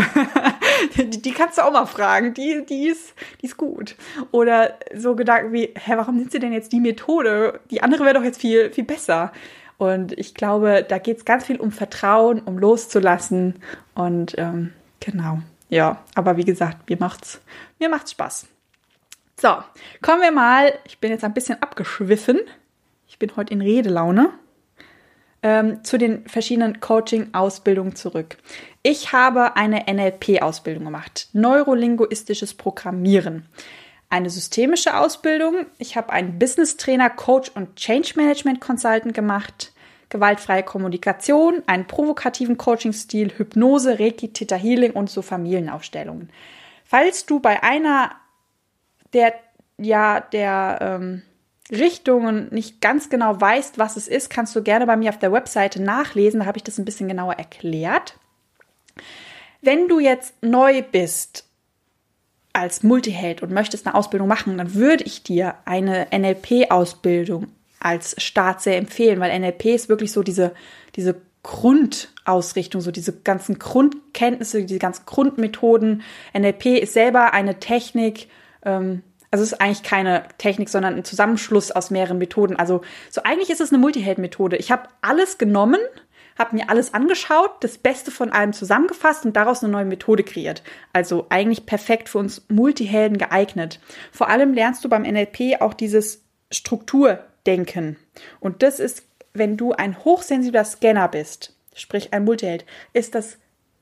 die, die, kannst du auch mal fragen. Die, die, ist, die ist gut. Oder so Gedanken wie, hä, warum nimmst du denn jetzt die Methode? Die andere wäre doch jetzt viel, viel besser. Und ich glaube, da geht es ganz viel um Vertrauen, um loszulassen. Und ähm, genau, ja, aber wie gesagt, mir macht's, mir macht's Spaß. So, kommen wir mal, ich bin jetzt ein bisschen abgeschwiffen. Ich bin heute in Redelaune. Ähm, zu den verschiedenen Coaching-Ausbildungen zurück. Ich habe eine NLP-Ausbildung gemacht, neurolinguistisches Programmieren eine systemische Ausbildung. Ich habe einen Business Trainer, Coach und Change Management Consultant gemacht, gewaltfreie Kommunikation, einen provokativen Coaching-Stil, Hypnose, Reiki, Theta Healing und so Familienaufstellungen. Falls du bei einer der ja der ähm, Richtungen nicht ganz genau weißt, was es ist, kannst du gerne bei mir auf der Webseite nachlesen. Da habe ich das ein bisschen genauer erklärt. Wenn du jetzt neu bist als Multiheld und möchtest eine Ausbildung machen, dann würde ich dir eine NLP-Ausbildung als Start sehr empfehlen, weil NLP ist wirklich so diese, diese Grundausrichtung, so diese ganzen Grundkenntnisse, diese ganzen Grundmethoden. NLP ist selber eine Technik, ähm, also es ist eigentlich keine Technik, sondern ein Zusammenschluss aus mehreren Methoden. Also so eigentlich ist es eine Multiheld-Methode. Ich habe alles genommen, habe mir alles angeschaut, das Beste von allem zusammengefasst und daraus eine neue Methode kreiert. Also eigentlich perfekt für uns Multihelden geeignet. Vor allem lernst du beim NLP auch dieses Strukturdenken. Und das ist, wenn du ein hochsensibler Scanner bist, sprich ein Multiheld, ist das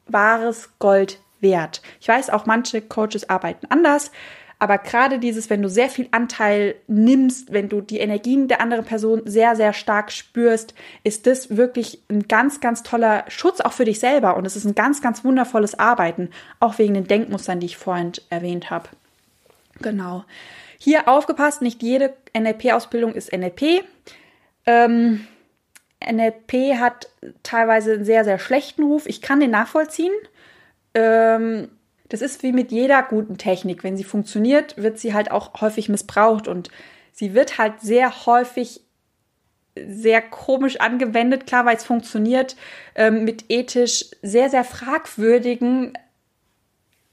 wahres Gold wert. Ich weiß, auch manche Coaches arbeiten anders. Aber gerade dieses, wenn du sehr viel Anteil nimmst, wenn du die Energien der anderen Person sehr, sehr stark spürst, ist das wirklich ein ganz, ganz toller Schutz auch für dich selber. Und es ist ein ganz, ganz wundervolles Arbeiten, auch wegen den Denkmustern, die ich vorhin erwähnt habe. Genau. Hier aufgepasst, nicht jede NLP-Ausbildung ist NLP. Ähm, NLP hat teilweise einen sehr, sehr schlechten Ruf. Ich kann den nachvollziehen. Ähm, das ist wie mit jeder guten Technik. Wenn sie funktioniert, wird sie halt auch häufig missbraucht und sie wird halt sehr häufig sehr komisch angewendet, klar, weil es funktioniert, ähm, mit ethisch sehr, sehr fragwürdigen,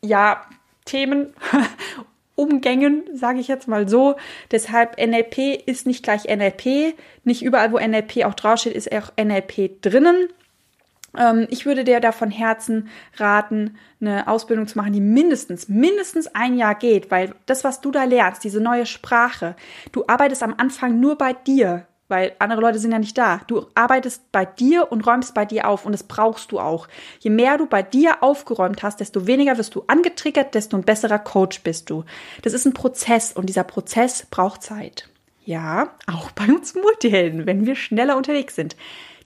ja, Themen, Umgängen, sage ich jetzt mal so. Deshalb NLP ist nicht gleich NLP. Nicht überall, wo NLP auch draufsteht, ist auch NLP drinnen. Ähm, ich würde dir da von Herzen raten, eine Ausbildung zu machen, die mindestens, mindestens ein Jahr geht, weil das, was du da lernst, diese neue Sprache, du arbeitest am Anfang nur bei dir, weil andere Leute sind ja nicht da. Du arbeitest bei dir und räumst bei dir auf und das brauchst du auch. Je mehr du bei dir aufgeräumt hast, desto weniger wirst du angetriggert, desto ein besserer Coach bist du. Das ist ein Prozess und dieser Prozess braucht Zeit. Ja, auch bei uns Multihelden, wenn wir schneller unterwegs sind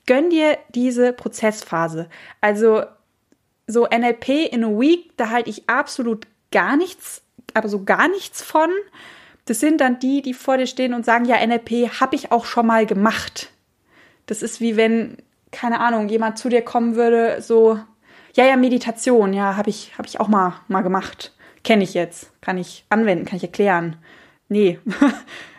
gönn dir diese Prozessphase. Also so NLP in a Week, da halte ich absolut gar nichts, aber so gar nichts von. Das sind dann die, die vor dir stehen und sagen, ja, NLP habe ich auch schon mal gemacht. Das ist wie wenn, keine Ahnung, jemand zu dir kommen würde, so, ja, ja, Meditation, ja, habe ich, hab ich auch mal, mal gemacht. Kenne ich jetzt, kann ich anwenden, kann ich erklären. Nee.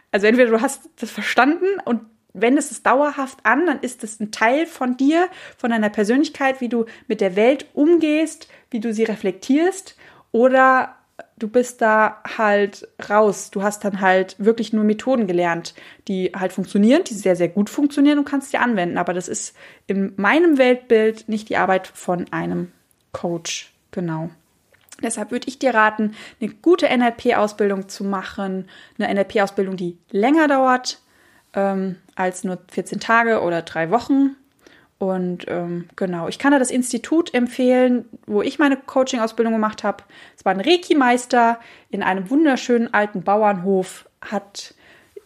Also entweder du hast das verstanden und wendest es dauerhaft an, dann ist es ein Teil von dir, von deiner Persönlichkeit, wie du mit der Welt umgehst, wie du sie reflektierst. Oder du bist da halt raus. Du hast dann halt wirklich nur Methoden gelernt, die halt funktionieren, die sehr, sehr gut funktionieren und kannst die anwenden. Aber das ist in meinem Weltbild nicht die Arbeit von einem Coach. Genau. Deshalb würde ich dir raten, eine gute NLP-Ausbildung zu machen. Eine NLP-Ausbildung, die länger dauert ähm, als nur 14 Tage oder drei Wochen. Und ähm, genau, ich kann da das Institut empfehlen, wo ich meine Coaching-Ausbildung gemacht habe. Es war ein Reiki-Meister in einem wunderschönen alten Bauernhof. Hat,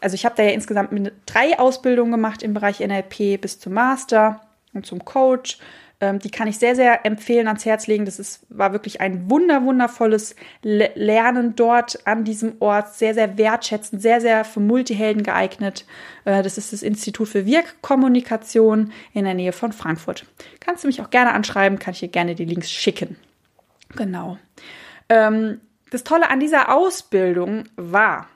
also ich habe da ja insgesamt drei Ausbildungen gemacht im Bereich NLP bis zum Master und zum Coach. Ähm, die kann ich sehr, sehr empfehlen, ans Herz legen. Das ist, war wirklich ein wunder, wundervolles Lernen dort an diesem Ort. Sehr, sehr wertschätzend, sehr, sehr für Multihelden geeignet. Äh, das ist das Institut für Wirkkommunikation in der Nähe von Frankfurt. Kannst du mich auch gerne anschreiben, kann ich dir gerne die Links schicken. Genau. Ähm, das Tolle an dieser Ausbildung war,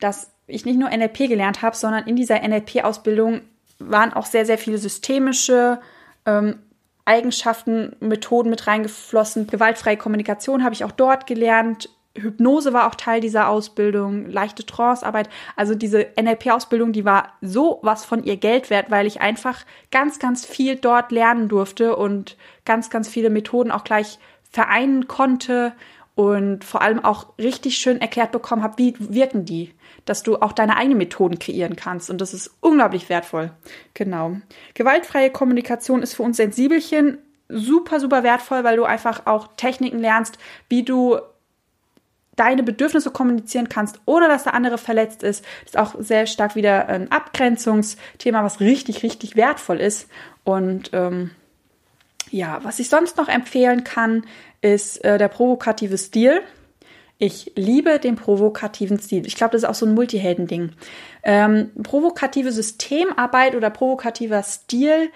dass ich nicht nur NLP gelernt habe, sondern in dieser NLP-Ausbildung waren auch sehr, sehr viele systemische ähm, Eigenschaften, Methoden mit reingeflossen. Gewaltfreie Kommunikation habe ich auch dort gelernt. Hypnose war auch Teil dieser Ausbildung, leichte Trancearbeit. Also diese NLP-Ausbildung, die war so was von ihr Geld wert, weil ich einfach ganz, ganz viel dort lernen durfte und ganz, ganz viele Methoden auch gleich vereinen konnte und vor allem auch richtig schön erklärt bekommen habe, wie wirken die dass du auch deine eigenen Methoden kreieren kannst. Und das ist unglaublich wertvoll. Genau. Gewaltfreie Kommunikation ist für uns Sensibelchen super, super wertvoll, weil du einfach auch Techniken lernst, wie du deine Bedürfnisse kommunizieren kannst, ohne dass der andere verletzt ist. Das ist auch sehr stark wieder ein Abgrenzungsthema, was richtig, richtig wertvoll ist. Und ähm, ja, was ich sonst noch empfehlen kann, ist äh, der provokative Stil. Ich liebe den provokativen Stil. Ich glaube, das ist auch so ein Multihelden-Ding. Ähm, provokative Systemarbeit oder provokativer Stil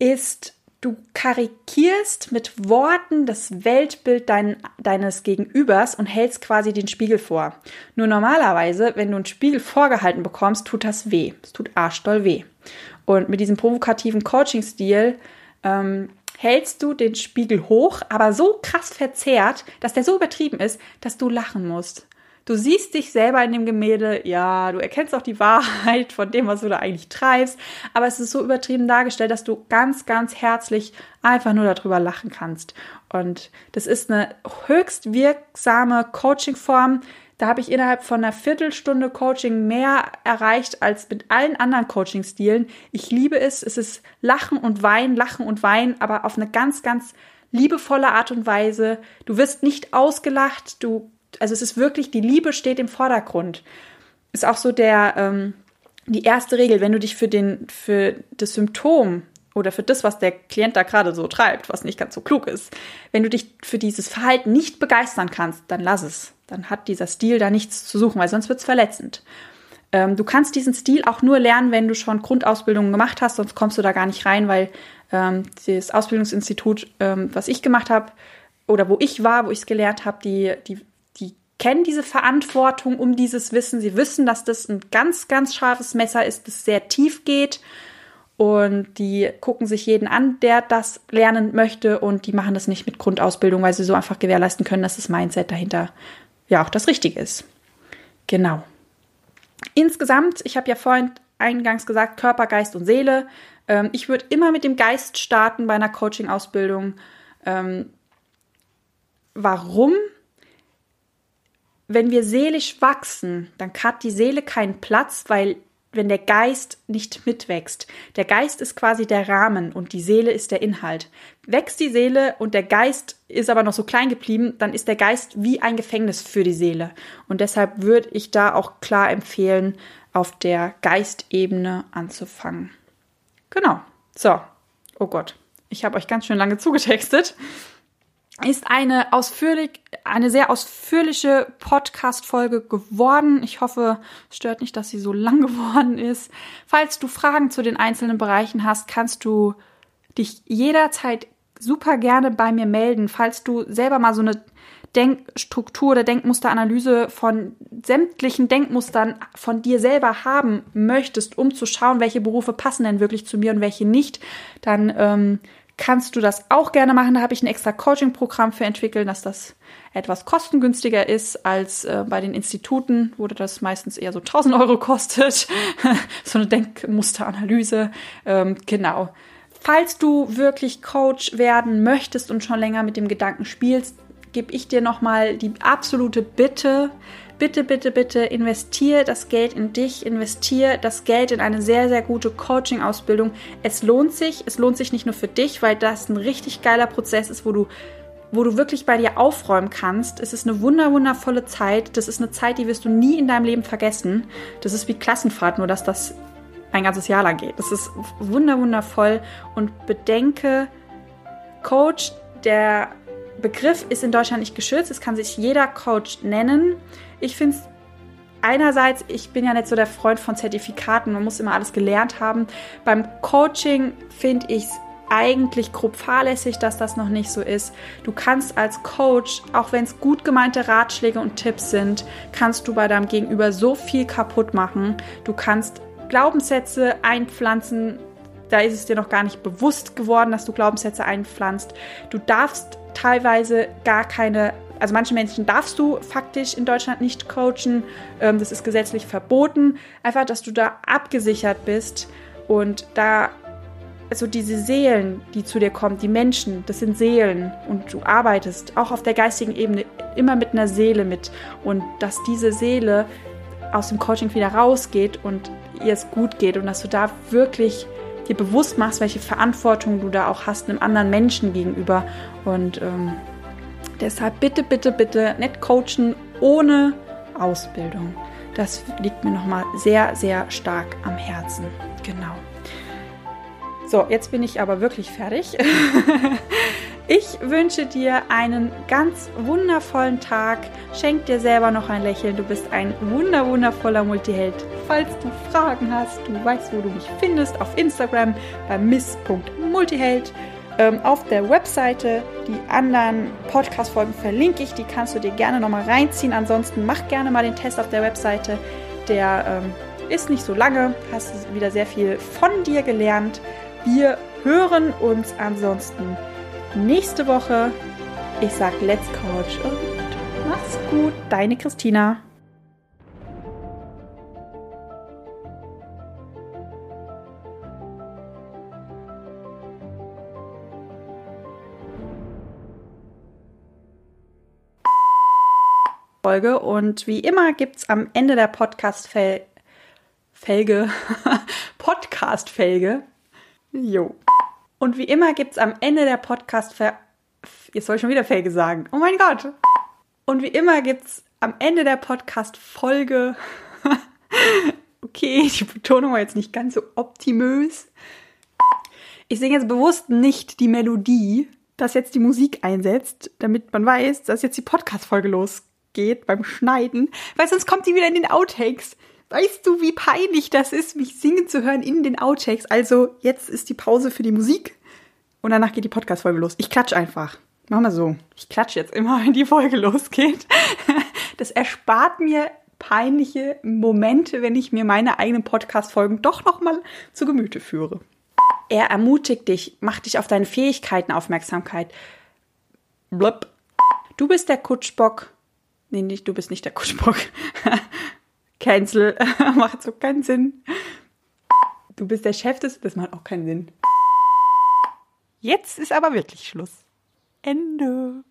ist, du karikierst mit Worten das Weltbild dein, deines Gegenübers und hältst quasi den Spiegel vor. Nur normalerweise, wenn du einen Spiegel vorgehalten bekommst, tut das weh. Es tut arschdoll weh. Und mit diesem provokativen Coaching-Stil ähm, hältst du den Spiegel hoch, aber so krass verzerrt, dass der so übertrieben ist, dass du lachen musst. Du siehst dich selber in dem Gemälde, ja, du erkennst auch die Wahrheit von dem, was du da eigentlich treibst, aber es ist so übertrieben dargestellt, dass du ganz, ganz herzlich einfach nur darüber lachen kannst. Und das ist eine höchst wirksame Coaching-Form, da habe ich innerhalb von einer Viertelstunde Coaching mehr erreicht als mit allen anderen Coaching-Stilen. Ich liebe es. Es ist Lachen und Weinen, Lachen und Weinen, aber auf eine ganz, ganz liebevolle Art und Weise. Du wirst nicht ausgelacht. Du, also es ist wirklich, die Liebe steht im Vordergrund. Ist auch so der, ähm, die erste Regel, wenn du dich für den, für das Symptom oder für das, was der Klient da gerade so treibt, was nicht ganz so klug ist, wenn du dich für dieses Verhalten nicht begeistern kannst, dann lass es. Dann hat dieser Stil da nichts zu suchen, weil sonst wird es verletzend. Ähm, du kannst diesen Stil auch nur lernen, wenn du schon Grundausbildungen gemacht hast, sonst kommst du da gar nicht rein, weil ähm, das Ausbildungsinstitut, ähm, was ich gemacht habe, oder wo ich war, wo ich es gelernt habe, die, die, die kennen diese Verantwortung um dieses Wissen. Sie wissen, dass das ein ganz, ganz scharfes Messer ist, das sehr tief geht und die gucken sich jeden an, der das lernen möchte und die machen das nicht mit Grundausbildung, weil sie so einfach gewährleisten können, dass das Mindset dahinter ja auch das Richtige ist. Genau. Insgesamt, ich habe ja vorhin eingangs gesagt, Körper, Geist und Seele. Ähm, ich würde immer mit dem Geist starten bei einer Coaching-Ausbildung. Ähm, warum? Wenn wir seelisch wachsen, dann hat die Seele keinen Platz, weil wenn der Geist nicht mitwächst. Der Geist ist quasi der Rahmen und die Seele ist der Inhalt. Wächst die Seele und der Geist ist aber noch so klein geblieben, dann ist der Geist wie ein Gefängnis für die Seele. Und deshalb würde ich da auch klar empfehlen, auf der Geistebene anzufangen. Genau. So. Oh Gott. Ich habe euch ganz schön lange zugetextet ist eine ausführlich, eine sehr ausführliche Podcast-Folge geworden. Ich hoffe, es stört nicht, dass sie so lang geworden ist. Falls du Fragen zu den einzelnen Bereichen hast, kannst du dich jederzeit super gerne bei mir melden. Falls du selber mal so eine Denkstruktur oder Denkmusteranalyse von sämtlichen Denkmustern von dir selber haben möchtest, um zu schauen, welche Berufe passen denn wirklich zu mir und welche nicht, dann ähm, kannst du das auch gerne machen. Da habe ich ein extra Coaching-Programm für entwickelt, dass das etwas kostengünstiger ist als äh, bei den Instituten, wo das meistens eher so 1000 Euro kostet. so eine Denkmusteranalyse. Ähm, genau. Falls du wirklich Coach werden möchtest und schon länger mit dem Gedanken spielst, gebe ich dir nochmal die absolute Bitte, bitte, bitte, bitte investier das Geld in dich, investier das Geld in eine sehr, sehr gute Coaching-Ausbildung. Es lohnt sich, es lohnt sich nicht nur für dich, weil das ein richtig geiler Prozess ist, wo du wo du wirklich bei dir aufräumen kannst. Es ist eine wunder, wundervolle Zeit. Das ist eine Zeit, die wirst du nie in deinem Leben vergessen. Das ist wie Klassenfahrt, nur dass das ein ganzes Jahr lang geht. Das ist wunder, wundervoll. Und bedenke, Coach, der Begriff ist in Deutschland nicht geschützt. Es kann sich jeder Coach nennen. Ich finde es einerseits, ich bin ja nicht so der Freund von Zertifikaten, man muss immer alles gelernt haben. Beim Coaching finde ich es eigentlich grob fahrlässig, dass das noch nicht so ist. Du kannst als Coach, auch wenn es gut gemeinte Ratschläge und Tipps sind, kannst du bei deinem Gegenüber so viel kaputt machen. Du kannst Glaubenssätze einpflanzen, da ist es dir noch gar nicht bewusst geworden, dass du Glaubenssätze einpflanzt. Du darfst teilweise gar keine also manche Menschen darfst du faktisch in Deutschland nicht coachen. Ähm, das ist gesetzlich verboten. Einfach, dass du da abgesichert bist und da also diese Seelen, die zu dir kommen, die Menschen, das sind Seelen und du arbeitest auch auf der geistigen Ebene immer mit einer Seele mit und dass diese Seele aus dem Coaching wieder rausgeht und ihr es gut geht und dass du da wirklich dir bewusst machst, welche Verantwortung du da auch hast einem anderen Menschen gegenüber und ähm, Deshalb bitte, bitte, bitte nicht coachen ohne Ausbildung. Das liegt mir nochmal sehr, sehr stark am Herzen. Genau. So, jetzt bin ich aber wirklich fertig. ich wünsche dir einen ganz wundervollen Tag. Schenk dir selber noch ein Lächeln. Du bist ein wunder, wundervoller Multiheld. Falls du Fragen hast, du weißt, wo du mich findest, auf Instagram bei miss.multiheld. Ähm, auf der Webseite die anderen Podcast-Folgen verlinke ich, die kannst du dir gerne nochmal reinziehen. Ansonsten mach gerne mal den Test auf der Webseite. Der ähm, ist nicht so lange, hast wieder sehr viel von dir gelernt. Wir hören uns ansonsten nächste Woche. Ich sag Let's Coach und mach's gut. Deine Christina. Folge. Und wie immer gibt es am Ende der Podcast-Felge, Podcast-Felge, jo. Und wie immer gibt es am Ende der Podcast-Felge, jetzt soll ich schon wieder Felge sagen, oh mein Gott. Und wie immer gibt es am Ende der Podcast-Folge, okay, die Betonung war jetzt nicht ganz so optimös. Ich singe jetzt bewusst nicht die Melodie, dass jetzt die Musik einsetzt, damit man weiß, dass jetzt die Podcast-Folge losgeht geht beim Schneiden, weil sonst kommt die wieder in den Outtakes. Weißt du, wie peinlich das ist, mich singen zu hören in den Outtakes? Also, jetzt ist die Pause für die Musik und danach geht die Podcast-Folge los. Ich klatsch einfach. Mach mal so. Ich klatsche jetzt immer, wenn die Folge losgeht. Das erspart mir peinliche Momente, wenn ich mir meine eigenen Podcast-Folgen doch nochmal zu Gemüte führe. Er ermutigt dich, macht dich auf deine Fähigkeiten Aufmerksamkeit. Blub. Du bist der Kutschbock Nee, nicht, du bist nicht der Kutschbock. Cancel. macht so keinen Sinn. Du bist der Chef des. Das macht auch keinen Sinn. Jetzt ist aber wirklich Schluss. Ende.